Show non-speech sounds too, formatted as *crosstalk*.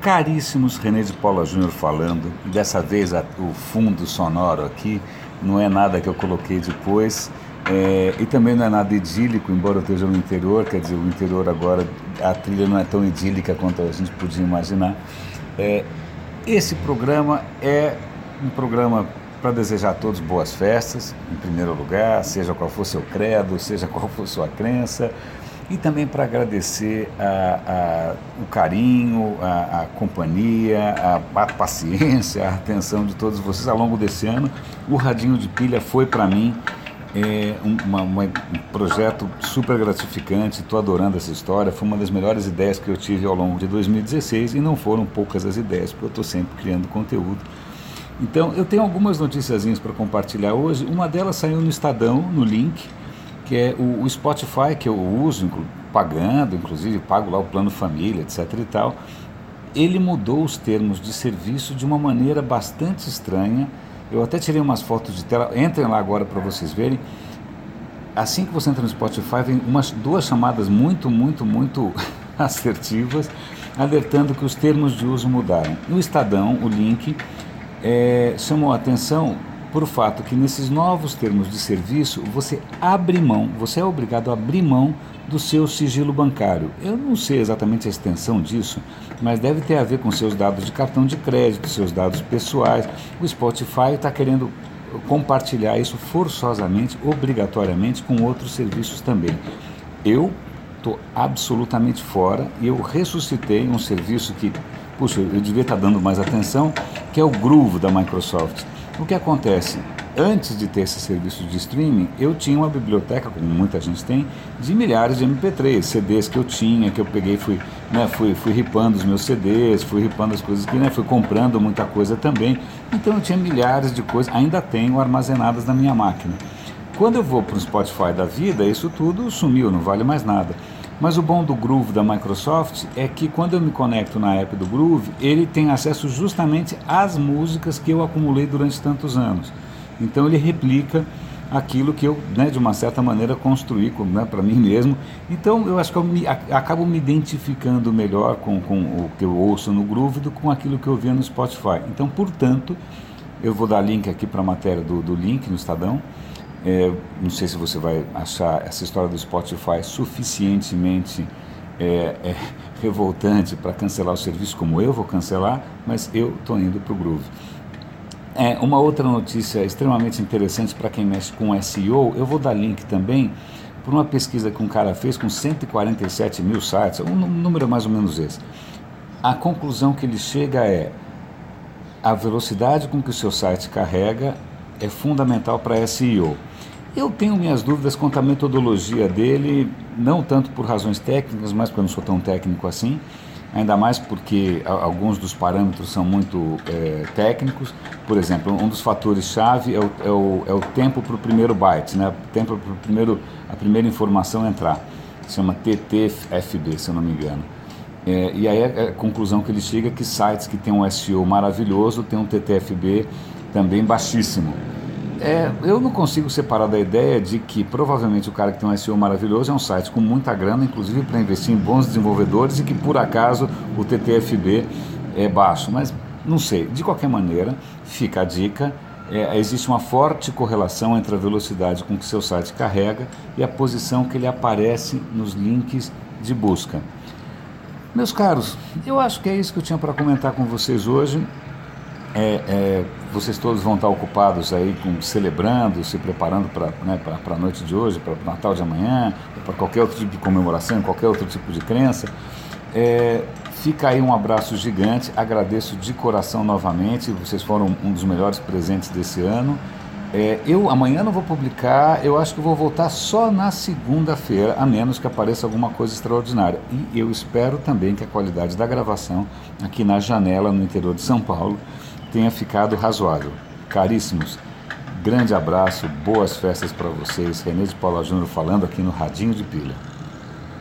Caríssimos, René de Paula Júnior falando. Dessa vez a, o fundo sonoro aqui não é nada que eu coloquei depois. É, e também não é nada idílico, embora eu esteja no interior, quer dizer, o interior agora, a trilha não é tão idílica quanto a gente podia imaginar. É, esse programa é um programa para desejar a todos boas festas, em primeiro lugar, seja qual for seu credo, seja qual for sua crença, e também para agradecer a, a, o carinho, a, a companhia, a, paciência, *laughs* a atenção de todos vocês ao longo desse ano. O Radinho de Pilha foi para mim é, uma, uma, um projeto super gratificante, estou adorando essa história. Foi uma das melhores ideias que eu tive ao longo de 2016 e não foram poucas as ideias, porque eu estou sempre criando conteúdo. Então, eu tenho algumas noticiazinhas para compartilhar hoje. Uma delas saiu no Estadão, no link que é o, o Spotify que eu uso, pagando, inclusive pago lá o plano família, etc e tal, ele mudou os termos de serviço de uma maneira bastante estranha. Eu até tirei umas fotos de tela, entrem lá agora para vocês verem. Assim que você entra no Spotify, vem umas duas chamadas muito, muito, muito *laughs* assertivas, alertando que os termos de uso mudaram. No Estadão, o link é, chamou a atenção por fato que nesses novos termos de serviço você abre mão, você é obrigado a abrir mão do seu sigilo bancário. Eu não sei exatamente a extensão disso, mas deve ter a ver com seus dados de cartão de crédito, seus dados pessoais. O Spotify está querendo compartilhar isso forçosamente, obrigatoriamente, com outros serviços também. Eu estou absolutamente fora e eu ressuscitei um serviço que, puxa, eu devia estar tá dando mais atenção, que é o Groove da Microsoft. O que acontece? Antes de ter esse serviço de streaming, eu tinha uma biblioteca, como muita gente tem, de milhares de MP3, CDs que eu tinha, que eu peguei, fui, né, fui, fui ripando os meus CDs, fui ripando as coisas que, né, fui comprando muita coisa também. Então eu tinha milhares de coisas, ainda tenho armazenadas na minha máquina. Quando eu vou para o Spotify da vida, isso tudo sumiu, não vale mais nada. Mas o bom do Groove da Microsoft é que quando eu me conecto na app do Groove, ele tem acesso justamente às músicas que eu acumulei durante tantos anos. Então ele replica aquilo que eu, né, de uma certa maneira, construí né, para mim mesmo. Então eu acho que eu me, acabo me identificando melhor com, com o que eu ouço no Groove do que com aquilo que eu via no Spotify. Então, portanto, eu vou dar link aqui para a matéria do, do link no Estadão. É, não sei se você vai achar essa história do Spotify suficientemente é, é, revoltante para cancelar o serviço, como eu vou cancelar, mas eu estou indo para o Groove. É, uma outra notícia extremamente interessante para quem mexe com SEO, eu vou dar link também para uma pesquisa que um cara fez com 147 mil sites, um número mais ou menos esse. A conclusão que ele chega é a velocidade com que o seu site carrega é fundamental para SEO. Eu tenho minhas dúvidas quanto à metodologia dele, não tanto por razões técnicas, mas porque eu não sou tão técnico assim, ainda mais porque alguns dos parâmetros são muito é, técnicos. Por exemplo, um dos fatores-chave é é, o, é o tempo para o primeiro byte, né? tempo para primeiro, a primeira informação entrar. Se chama TTFB, se eu não me engano. É, e aí a, a conclusão que ele chega é que sites que têm um SEO maravilhoso têm um TTFB também baixíssimo. É, eu não consigo separar da ideia de que provavelmente o cara que tem um SEO maravilhoso é um site com muita grana, inclusive para investir em bons desenvolvedores, e que por acaso o TTFB é baixo. Mas não sei. De qualquer maneira, fica a dica. É, existe uma forte correlação entre a velocidade com que seu site carrega e a posição que ele aparece nos links de busca. Meus caros, eu acho que é isso que eu tinha para comentar com vocês hoje. É, é, vocês todos vão estar ocupados aí com, celebrando, se preparando para né, a noite de hoje, para o Natal de amanhã, para qualquer outro tipo de comemoração, qualquer outro tipo de crença. É, fica aí um abraço gigante, agradeço de coração novamente, vocês foram um dos melhores presentes desse ano. É, eu amanhã não vou publicar, eu acho que vou voltar só na segunda-feira, a menos que apareça alguma coisa extraordinária. E eu espero também que a qualidade da gravação aqui na janela no interior de São Paulo tenha ficado razoável. Caríssimos, grande abraço, boas festas para vocês. René de Paula Júnior falando aqui no Radinho de Pilha.